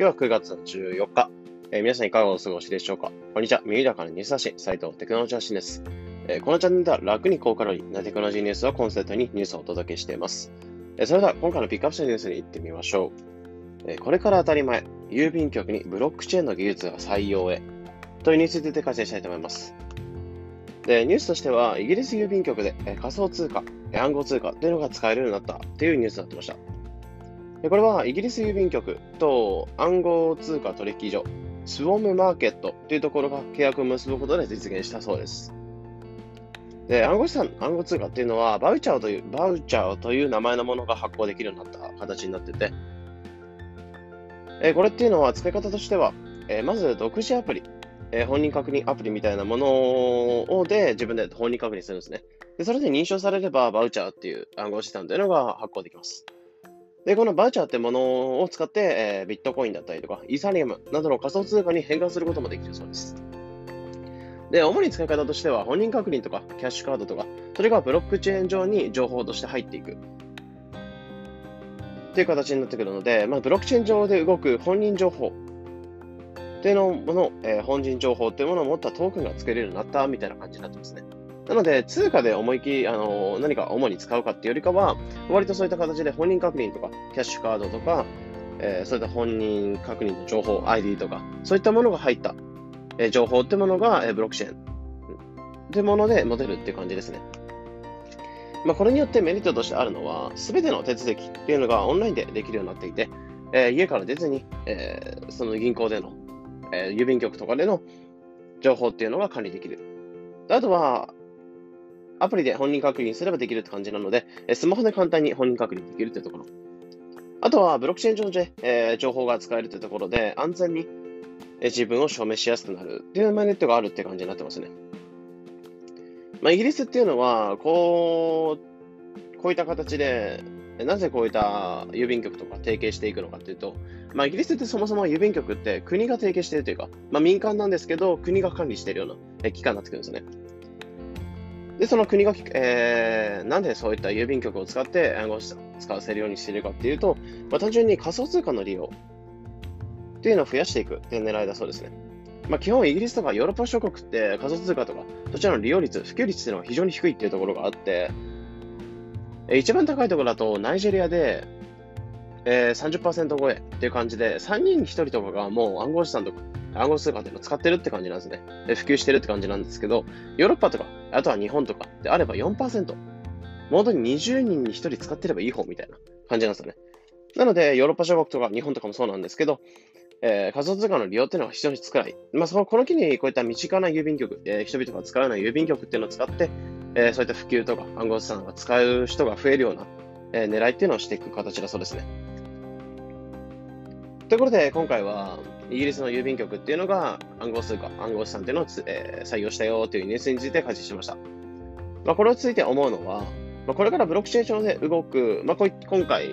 今日は9月の14日。えー、皆さんいかがお過ごしでしょうか？こんにちは。耳高のニュース発信、斉藤テクノロジー発信です。えー、このチャンネルでは楽に高カロリーなテクノロジーニュースをコンセプトにニュースをお届けしています。えー、それでは今回のピックアップしたニュースに行ってみましょう。えこれから当たり前、郵便局にブロックチェーンの技術が採用へというニュースについて解説したいと思います。で、ニュースとしては、イギリス郵便局で仮想通貨、暗号通貨というのが使えるようになったというニュースになってました。でこれはイギリス郵便局と暗号通貨取引所、スウォームマーケットというところが契約を結ぶことで実現したそうです。で暗号資産、暗号通貨っていうのは、バウチャーという、バウチャーという名前のものが発行できるようになった形になってて、えこれっていうのは使い方としては、えまず独自アプリ、え本人確認アプリみたいなものをで自分で本人確認するんですね。でそれで認証されれば、バウチャーっていう暗号資産というのが発行できます。で、このバーチャーってものを使って、え、ビットコインだったりとか、イーサリアムなどの仮想通貨に変換することもできるそうです。で、主に使い方としては、本人確認とか、キャッシュカードとか、それがブロックチェーン上に情報として入っていく。っていう形になってくるので、まあ、ブロックチェーン上で動く本人情報っていうのもの、えー、本人情報っていうものを持ったトークンが作れるようになったみたいな感じになってますね。なので、通貨で思い切り、あの、何か主に使うかっていうよりかは、割とそういった形で本人確認とか、キャッシュカードとか、えー、そういった本人確認の情報、ID とか、そういったものが入った、えー、情報ってものが、えー、ブロックチェーンってもので持てるっていう感じですね。まあ、これによってメリットとしてあるのは、すべての手続きっていうのがオンラインでできるようになっていて、えー、家から出ずに、えー、その銀行での、えー、郵便局とかでの情報っていうのが管理できる。あとは、アプリで本人確認すればできるって感じなので、スマホで簡単に本人確認できるってところ。あとは、ブロックチェーン上で、えー、情報が使えるってところで、安全に、え自分を証明しやすくなるっていうメリットがあるって感じになってますね。まあ、イギリスっていうのは、こう、こういった形で、なぜこういった郵便局とか提携していくのかっていうと、まあ、イギリスってそもそも郵便局って国が提携しているというか、まあ、民間なんですけど、国が管理しているような機関になってくるんですね。で、その国が、えー、なんでそういった郵便局を使って暗号資産使わせるようにしているかっていうと、まあ、単純に仮想通貨の利用っていうのを増やしていくっていう狙いだそうですね。まあ、基本イギリスとかヨーロッパ諸国って仮想通貨とか、そちらの利用率、普及率っていうのは非常に低いっていうところがあって、一番高いところだとナイジェリアで、えー、30%超えっていう感じで、3人に1人とかがもう暗号資産とか暗号通貨っていうのを使ってるって感じなんですね。で普及してるって感じなんですけど、ヨーロッパとか、あとは日本とかであれば4%。本当に20人に1人使ってればいい方みたいな感じなんですよね。なので、ヨーロッパ諸国とか日本とかもそうなんですけど、えー、仮想通貨の利用っていうのは非常に少ない。まあ、そのこの機にこういった身近な郵便局、えー、人々が使わない郵便局っていうのを使って、えー、そういった普及とか暗号資産が使う人が増えるような、えー、狙いっていうのをしていく形だそうですね。ということで、今回は、イギリスの郵便局っていうのが暗号通貨、暗号資産っていうのをえー、採用したよというニュースについて解説しました。まあ、これについて思うのは、まあ、これからブロックチェーン上で動く、まあ、こう今回、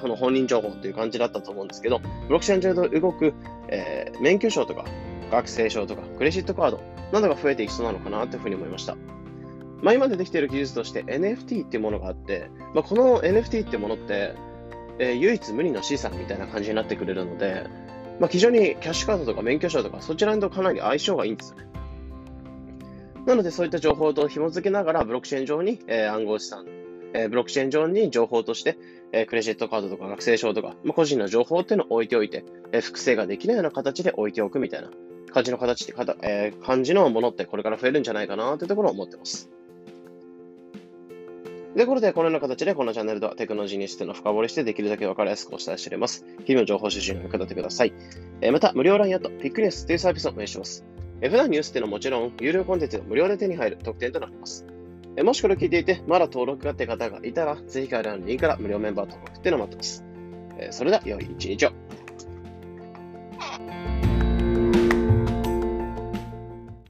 その本人情報っていう感じだったと思うんですけど、ブロックチェーン上で動く、えー、免許証とか、学生証とか、クレジットカードなどが増えていきそうなのかなというふうに思いました。まあ、今出てきている技術として NFT っていうものがあって、まあ、この NFT っていうものって、えー、唯一無二の資産みたいな感じになってくれるので、まあ、非常にキャッシュカードとか免許証とか、そちらとかなり相性がいいんですよね。なので、そういった情報と紐付けながら、ブロックチェーン上に、えー、暗号資産、えー、ブロックチェーン上に情報として、えー、クレジットカードとか学生証とか、まあ、個人の情報っていうのを置いておいて、えー、複製ができないような形で置いておくみたいな感じの形で、えー、感じのものってこれから増えるんじゃないかなというところを思ってます。ということで、このような形でこのチャンネルではテクノロジーにしての深掘りしてできるだけ分かりやすくお伝えしております。日々の情報収集に役立ててください。え、また、無料 LINE アット、ピックネスというサービスを運営します。え、普段ニュースっていうのはもちろん、有料コンテンツが無料で手に入る特典となります。え、もしこれを聞いていて、まだ登録がって方がいたら、ぜひ概要欄のリンクから無料メンバー登録っていうのを待ってます。え、それでは、良い一日を。